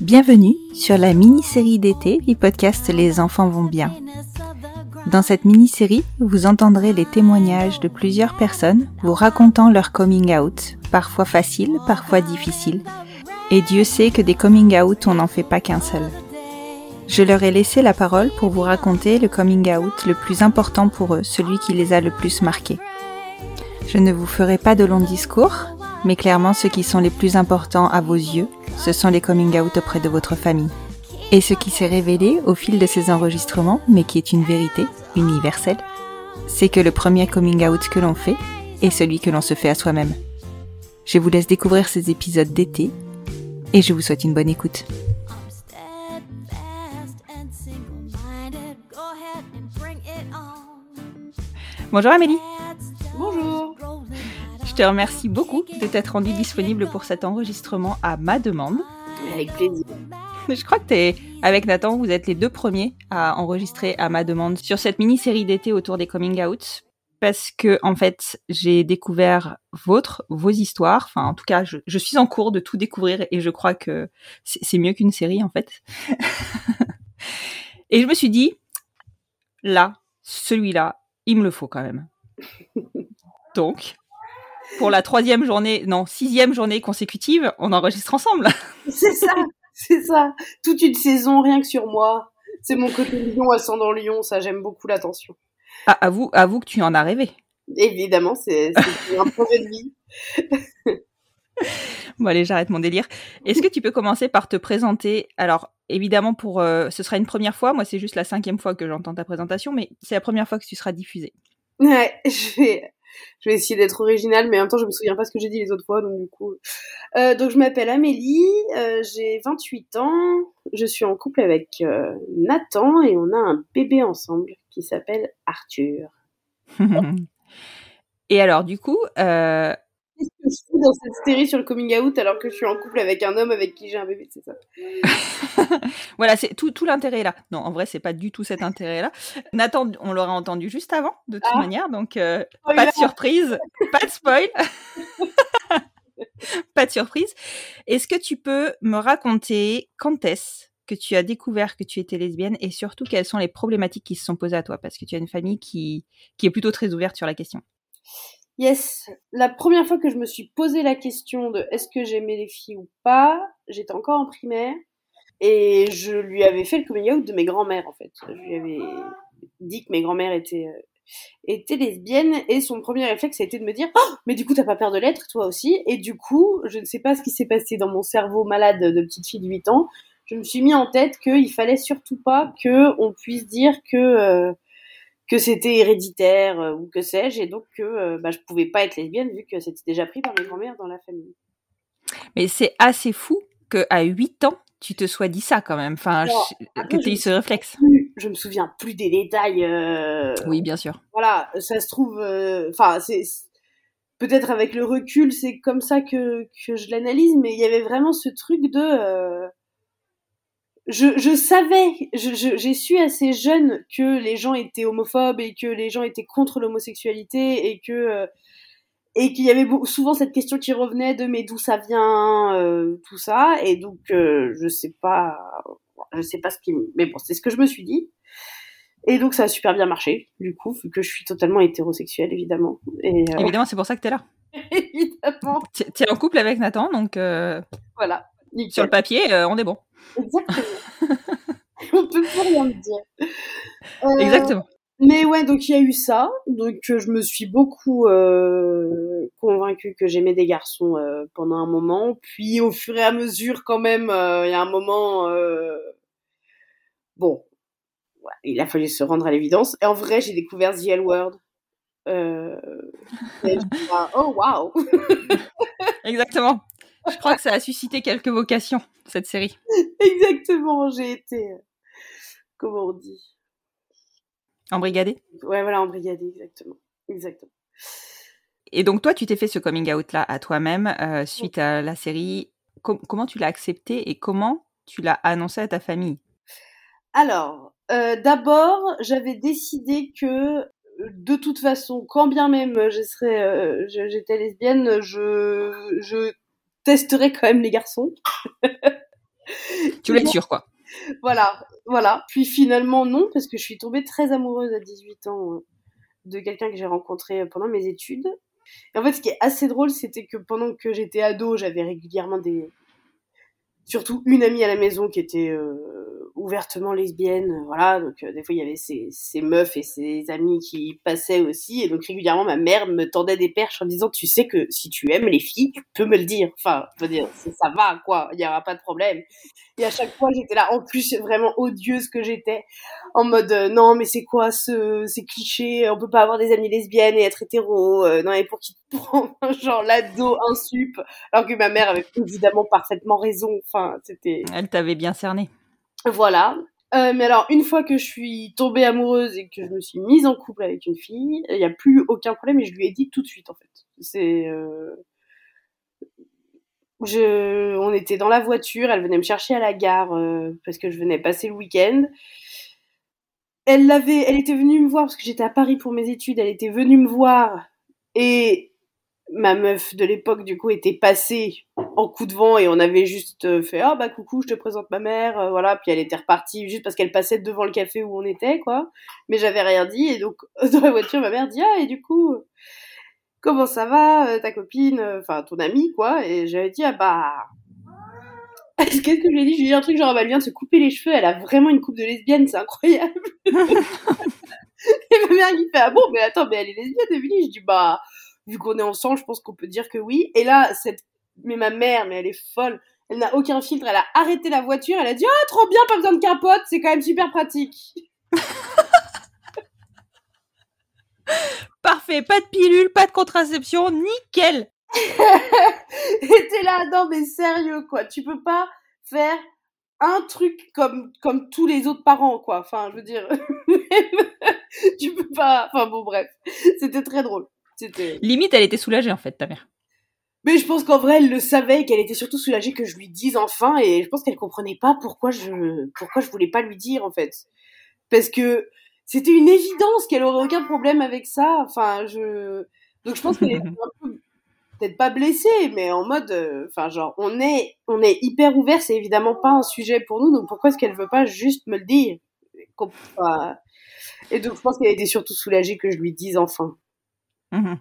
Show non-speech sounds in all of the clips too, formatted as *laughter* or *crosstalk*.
Bienvenue sur la mini-série d'été du podcast Les enfants vont bien. Dans cette mini-série, vous entendrez les témoignages de plusieurs personnes vous racontant leur coming out, parfois facile, parfois difficile. Et Dieu sait que des coming out, on n'en fait pas qu'un seul. Je leur ai laissé la parole pour vous raconter le coming out le plus important pour eux, celui qui les a le plus marqués. Je ne vous ferai pas de longs discours, mais clairement ceux qui sont les plus importants à vos yeux, ce sont les coming out auprès de votre famille. Et ce qui s'est révélé au fil de ces enregistrements, mais qui est une vérité universelle, c'est que le premier coming out que l'on fait est celui que l'on se fait à soi-même. Je vous laisse découvrir ces épisodes d'été et je vous souhaite une bonne écoute. I'm steadfast te remercie beaucoup de t'être rendue disponible pour cet enregistrement à ma demande. Avec plaisir. Je crois que t'es, avec Nathan, vous êtes les deux premiers à enregistrer à ma demande sur cette mini-série d'été autour des coming out. Parce que, en fait, j'ai découvert votre, vos histoires. Enfin, en tout cas, je, je suis en cours de tout découvrir et je crois que c'est mieux qu'une série, en fait. *laughs* et je me suis dit, là, celui-là, il me le faut quand même. *laughs* Donc, pour la troisième journée, non, sixième journée consécutive, on enregistre ensemble. *laughs* C'est ça, c'est ça. Toute une saison, rien que sur moi. C'est mon côté lion ascendant lion, ça j'aime beaucoup l'attention. Ah, avoue, avoue que tu en as rêvé. Évidemment, c'est c'est un projet de vie. *laughs* Bon allez, j'arrête mon délire. Est-ce que tu peux commencer par te présenter? Alors, évidemment, pour euh, ce sera une première fois. Moi, c'est juste la cinquième fois que j'entends ta présentation, mais c'est la première fois que tu seras diffusée. Ouais, *laughs* je vais, je vais essayer d'être originale, mais en même temps, je me souviens pas ce que j'ai dit les autres fois, donc du coup. Euh, donc, je m'appelle Amélie, euh, j'ai 28 ans, je suis en couple avec euh, Nathan et on a un bébé ensemble qui s'appelle Arthur. *laughs* Et alors, du coup, euh, que je fais dans cette série sur le coming out alors que je suis en couple avec un homme avec qui j'ai un bébé, c'est ça *laughs* voilà, c'est tout, tout l'intérêt là. Non, en vrai, c'est pas du tout cet intérêt-là. Nathan, on l'aura entendu juste avant, de toute Ah. manière, donc euh, Oh, pas de surprise, pas de spoil. *laughs* pas de surprise. Est-ce que tu peux me raconter quand est-ce que tu as découvert que tu étais lesbienne et surtout quelles sont les problématiques qui se sont posées à toi? Parce que tu as une famille qui, qui est plutôt très ouverte sur la question. Yes, la première fois que je me suis posé la question de est-ce que j'aimais les filles ou pas, j'étais encore en primaire et je lui avais fait le coming out de mes grands-mères en fait. Je lui avais dit que mes grands-mères étaient euh, étaient lesbiennes et son premier réflexe a été de me dire oh, mais du coup t'as pas peur de l'être toi aussi. Et du coup je ne sais pas ce qui s'est passé dans mon cerveau malade de petite fille de 8 ans. Je me suis mis en tête qu'il fallait surtout pas que on puisse dire que euh, que c'était héréditaire euh, ou que sais-je, et donc que euh, bah, je pouvais pas être lesbienne vu que c'était déjà pris par mes grand-mères dans la famille. Mais c'est assez fou que à 8 ans, tu te sois dit ça quand même. Enfin, Alors, je- après, que tu aies eu ce réflexe. Plus- Je me souviens plus des détails. euh, Oui, bien sûr. Voilà, ça se trouve. euh, Enfin, c'est- peut-être avec le recul, c'est comme ça que que je l'analyse, mais il y avait vraiment ce truc de. Je, je savais, j'ai su assez jeune que les gens étaient homophobes et que les gens étaient contre l'homosexualité et que euh, et qu'il y avait souvent cette question qui revenait de mais d'où ça vient euh, tout ça. Et donc euh, je sais pas je sais pas ce qui mais bon c'est ce que je me suis dit. Et donc ça a super bien marché du coup vu que je suis totalement hétérosexuelle évidemment. Et Évidemment, c'est pour ça que tu es là. *laughs* évidemment. Tu es en couple avec Nathan, donc voilà nickel. sur le papier, euh, on est bon. Exactement. *laughs* On peut plus rien dire. Euh, Exactement. Mais ouais, donc il y a eu ça. Donc euh, je me suis beaucoup euh, convaincue que j'aimais des garçons pendant un moment. Puis au fur et à mesure, quand même, il y a un moment, bon, ouais, il a fallu se rendre à l'évidence. Et en vrai, j'ai découvert The L Word. Euh, et je me suis dit, oh waouh *laughs* Exactement. Je crois que ça a suscité quelques vocations, cette série. *laughs* Exactement, j'ai été, euh, comment on dit? Embrigadée. Ouais, voilà, embrigadée, exactement. Exactement. Et donc, toi, tu t'es fait ce coming out-là à toi-même euh, suite à la série. Com- comment tu l'as accepté et comment tu l'as annoncé à ta famille? Alors, euh, d'abord, j'avais décidé que de toute façon, quand bien même euh, j'étais lesbienne, je, je testerais quand même les garçons. Tu être sûre, quoi. Voilà, voilà. Puis finalement, non, parce que je suis tombée très amoureuse à 18 ans euh, de quelqu'un que j'ai rencontré pendant mes études. Et en fait, ce qui est assez drôle, c'était que pendant que j'étais ado, j'avais régulièrement des... Surtout une amie à la maison qui était euh, ouvertement lesbienne, euh, voilà. Donc euh, des fois, il y avait ces, ces meufs et ces amis qui passaient aussi. Et donc régulièrement, ma mère me tendait des perches en disant, tu sais que si tu aimes les filles, tu peux me le dire. Enfin, je veux dire, ça va, quoi. Il n'y aura pas de problème. Et à chaque fois, j'étais là, en plus, vraiment odieuse que j'étais, en mode, euh, non, mais c'est quoi ce, ces clichés, on peut pas avoir des amies lesbiennes et être hétéro, non, et pour qui te *laughs* prend, genre, l'ado, un sup, alors que ma mère avait évidemment parfaitement raison, enfin, c'était, Elle t'avait bien cerné. Voilà. Euh, mais alors, une fois que je suis tombée amoureuse et que je me suis mise en couple avec une fille, il n'y a plus aucun problème et je lui ai dit tout de suite, en fait. C'est, euh, je, on était dans la voiture, elle venait me chercher à la gare euh, parce que je venais passer le week-end. Elle l'avait, elle était venue me voir parce que j'étais à Paris pour mes études. Elle était venue me voir et ma meuf de l'époque du coup était passée en coup de vent et on avait juste euh, fait ah bah coucou je te présente ma mère euh, voilà. Puis elle était repartie juste parce qu'elle passait devant le café où on était quoi. Mais j'avais rien dit et donc *laughs* dans la voiture ma mère dit ah et du coup comment ça va euh, ta copine enfin ton amie quoi. Et j'avais dit ah bah *laughs* qu'est-ce que je lui ai dit je lui ai dit un truc genre ah bah, elle vient de se couper les cheveux elle a vraiment une coupe de lesbienne c'est incroyable. *laughs* Et ma mère qui fait ah bon mais attends mais elle est lesbienne Émilie. Je dis bah vu qu'on est ensemble je pense qu'on peut dire que oui. Et là cette mais ma mère mais elle est folle elle n'a aucun filtre elle a arrêté la voiture elle a dit ah trop bien pas besoin de capote c'est quand même super pratique *laughs* Parfait, pas de pilule, pas de contraception, nickel. *laughs* Et t'es là, non mais sérieux quoi, tu peux pas faire un truc comme comme tous les autres parents quoi. Enfin, je veux dire, *laughs* tu peux pas. Enfin bon bref, c'était très drôle. Limite, elle était soulagée en fait, ta mère. Mais je pense qu'en vrai, elle le savait et qu'elle était surtout soulagée que je lui dise enfin. Et je pense qu'elle comprenait pas pourquoi je pourquoi je voulais pas lui dire en fait, parce que c'était une évidence qu'elle aurait aucun problème avec ça. Enfin, je donc je pense qu'elle était peut-être pas blessée, mais en mode, euh, enfin genre on est on est hyper ouvert, c'est évidemment pas un sujet pour nous, donc pourquoi est-ce qu'elle veut pas juste me le dire? Et donc je pense qu'elle était surtout soulagée que je lui dise enfin. Mhm.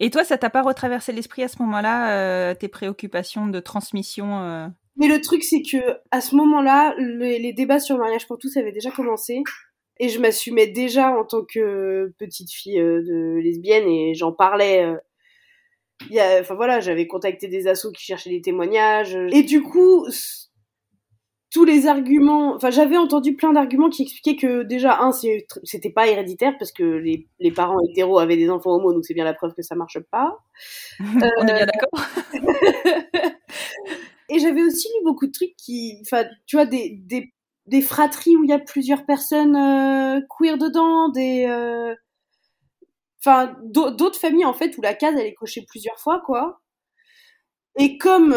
Et toi, ça t'a pas retraversé l'esprit à ce moment-là, euh, tes préoccupations de transmission euh, Mais le truc c'est que à ce moment-là, les, débats sur le mariage pour tous avaient déjà commencé. Et je m'assumais déjà en tant que petite fille euh, lesbienne et j'en parlais. enfin voilà, j'avais contacté des assos qui cherchaient des témoignages. Et du coup, tous les arguments, enfin j'avais entendu plein d'arguments qui expliquaient que déjà un, c'était pas héréditaire parce que les, les parents hétéros avaient des enfants homo, donc c'est bien la preuve que ça marche pas. *laughs* On est bien d'accord *laughs* Et j'avais aussi lu beaucoup de trucs qui, enfin, tu vois, des, des, des fratries où il y a plusieurs personnes euh, queer dedans, des, euh, enfin, d'au- d'autres familles en fait où la case elle est cochée plusieurs fois, quoi. Et comme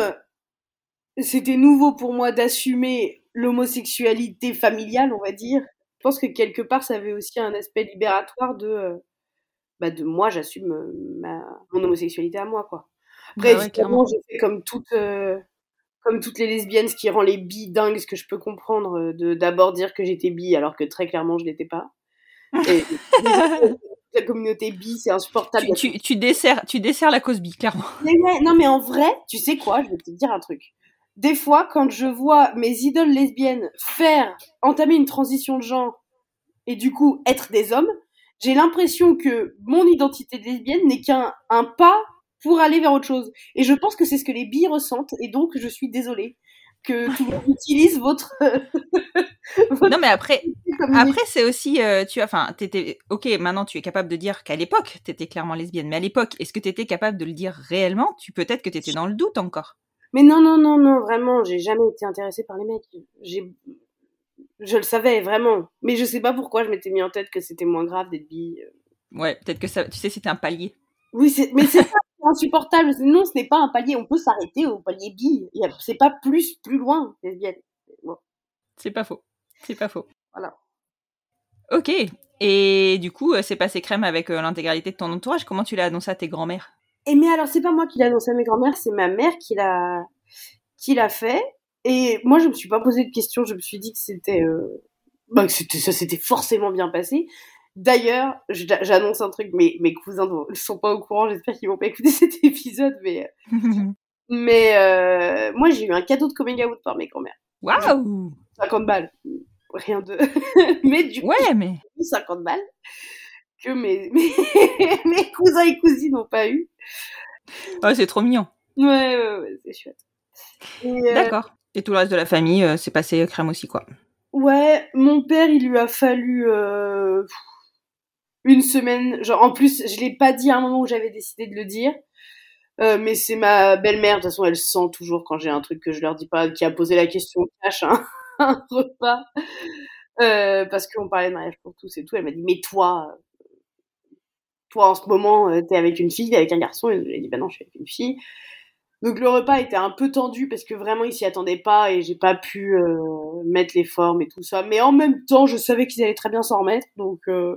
c'était nouveau pour moi d'assumer l'homosexualité familiale, on va dire, je pense que quelque part ça avait aussi un aspect libératoire de, euh, bah, de moi j'assume euh, ma, mon homosexualité à moi, quoi. Après, Bah ouais, évidemment, clairement. j'ai fait comme toutes, euh, comme toutes les lesbiennes, ce qui rend les bi dingues, ce que je peux comprendre, de d'abord dire que j'étais bi alors que très clairement je l'étais pas. Et *laughs* *laughs* la communauté bi, c'est insupportable. tu, tu, tu, desserres, tu desserres la cause bi, clairement. Mais ouais, non, mais en vrai, tu sais quoi, je vais te dire un truc. Des fois, quand je vois mes idoles lesbiennes faire, entamer une transition de genre et du coup être des hommes, j'ai l'impression que mon identité de lesbienne n'est qu'un un pas pour aller vers autre chose. Et je pense que c'est ce que les billes ressentent et donc je suis désolée que tout le monde utilise votre. *laughs* votre Non, mais après, après c'est aussi, euh, tu as, enfin, t'étais, ok, maintenant tu es capable de dire qu'à l'époque t'étais clairement lesbienne, mais à l'époque, est-ce que t'étais capable de le dire réellement? Tu peut-être que t'étais dans le doute encore. Mais non, non, non, non, vraiment, j'ai jamais été intéressée par les mecs. J'ai, je le savais vraiment, mais je sais pas pourquoi je m'étais mis en tête que c'était moins grave d'être bi. Ouais, peut-être que ça, tu sais, c'était un palier. Oui, c'est, mais c'est *laughs* insupportable. Non, ce n'est pas un palier. On peut s'arrêter au palier bi. C'est pas plus, plus loin, lesbienne. Bon, C'est pas faux. C'est pas faux. voilà. Ok. Et du coup, euh, c'est passé crème avec euh, l'intégralité de ton entourage. Comment tu l'as annoncé à tes grands-mères? Et mais alors, c'est pas moi qui l'ai annoncé à mes grand-mères, c'est ma mère qui l'a, qui l'a fait. Et moi, je me suis pas posé de questions. Je me suis dit que c'était, euh, bah, que c'était, ça s'était forcément bien passé. D'ailleurs, j'annonce un truc, mais mes cousins ne sont pas au courant. J'espère qu'ils vont pas écouter *laughs* cet épisode, mais, *laughs* mais euh, moi, j'ai eu un cadeau de coming out par mes grand-mères. Waouh 50 balles. Rien de. *laughs* mais du coup, Ouais, mais 50 balles que mes, *laughs* mes, mes cousins et cousines n'ont pas eu. oh, c'est trop mignon. Ouais, ouais, ouais, c'est chouette. Et, euh, D'accord. Et tout le reste de la famille, euh, c'est passé crème aussi, quoi. Ouais, mon père, il lui a fallu euh, une semaine. Genre, en plus, je l'ai pas dit à un moment où j'avais décidé de le dire. Euh, mais c'est ma belle-mère, de toute façon, elle sent toujours quand j'ai un truc que je leur dis pas, qui a posé la question cache un, *laughs* un repas. Euh, parce qu'on parlait de mariage pour tous et tout. Elle m'a dit, mais toi, toi en ce moment, euh, t'es avec une fille, avec un garçon. Et j'ai dit, bah non, je suis avec une fille. Donc le repas était un peu tendu parce que vraiment ils s'y attendaient pas et j'ai pas pu euh, mettre les formes et tout ça. Mais en même temps, je savais qu'ils allaient très bien s'en remettre. Donc euh,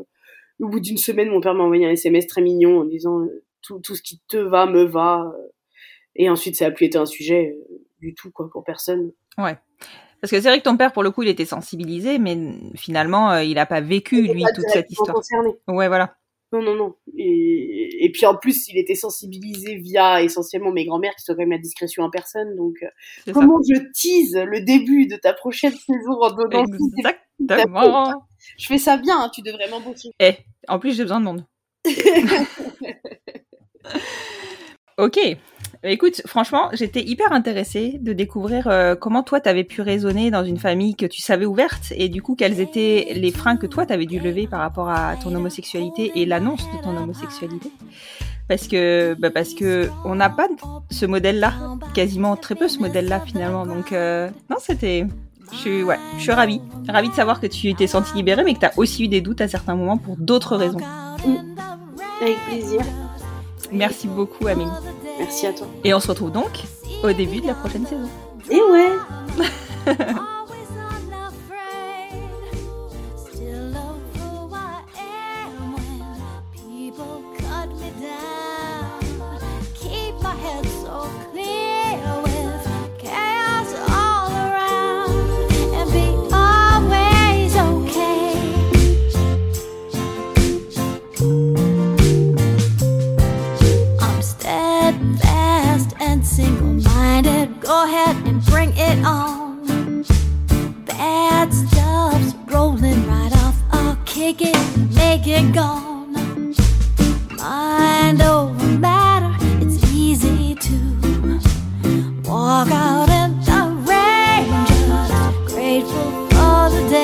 au bout d'une semaine, mon père m'a envoyé un SMS très mignon en disant tout, tout ce qui te va me va. Et ensuite, ça a plus été un sujet du tout quoi pour personne. Ouais. Parce que c'est vrai que ton père, pour le coup, il était sensibilisé, mais finalement, il a pas vécu, lui, toute cette histoire. concerné. Ouais, voilà. Non, non, non. Et, et puis en plus, il était sensibilisé via essentiellement mes grands-mères qui sont quand même la discrétion en personne. Donc euh, ça. comment je tease le début de ta prochaine saison en donnant Exactement. Je fais ça bien, hein, tu devrais m'embaucher. Eh, en plus, j'ai besoin de monde. *laughs* Ok. Écoute, franchement, j'étais hyper intéressée de découvrir euh, comment toi, t'avais pu raisonner dans une famille que tu savais ouverte et du coup, quels étaient les freins que toi, t'avais dû lever par rapport à ton homosexualité et l'annonce de ton homosexualité. Parce que, bah parce que on n'a pas ce modèle-là, quasiment très peu ce modèle-là finalement. Donc, euh, non, c'était, je suis, ouais, je suis ravie, ravie de savoir que tu t'es sentie libérée, mais que t'as aussi eu des doutes à certains moments pour d'autres raisons. Avec plaisir. Merci beaucoup, Amélie. Merci à toi. Et on se retrouve donc au début de la prochaine saison. Et ouais. *laughs* for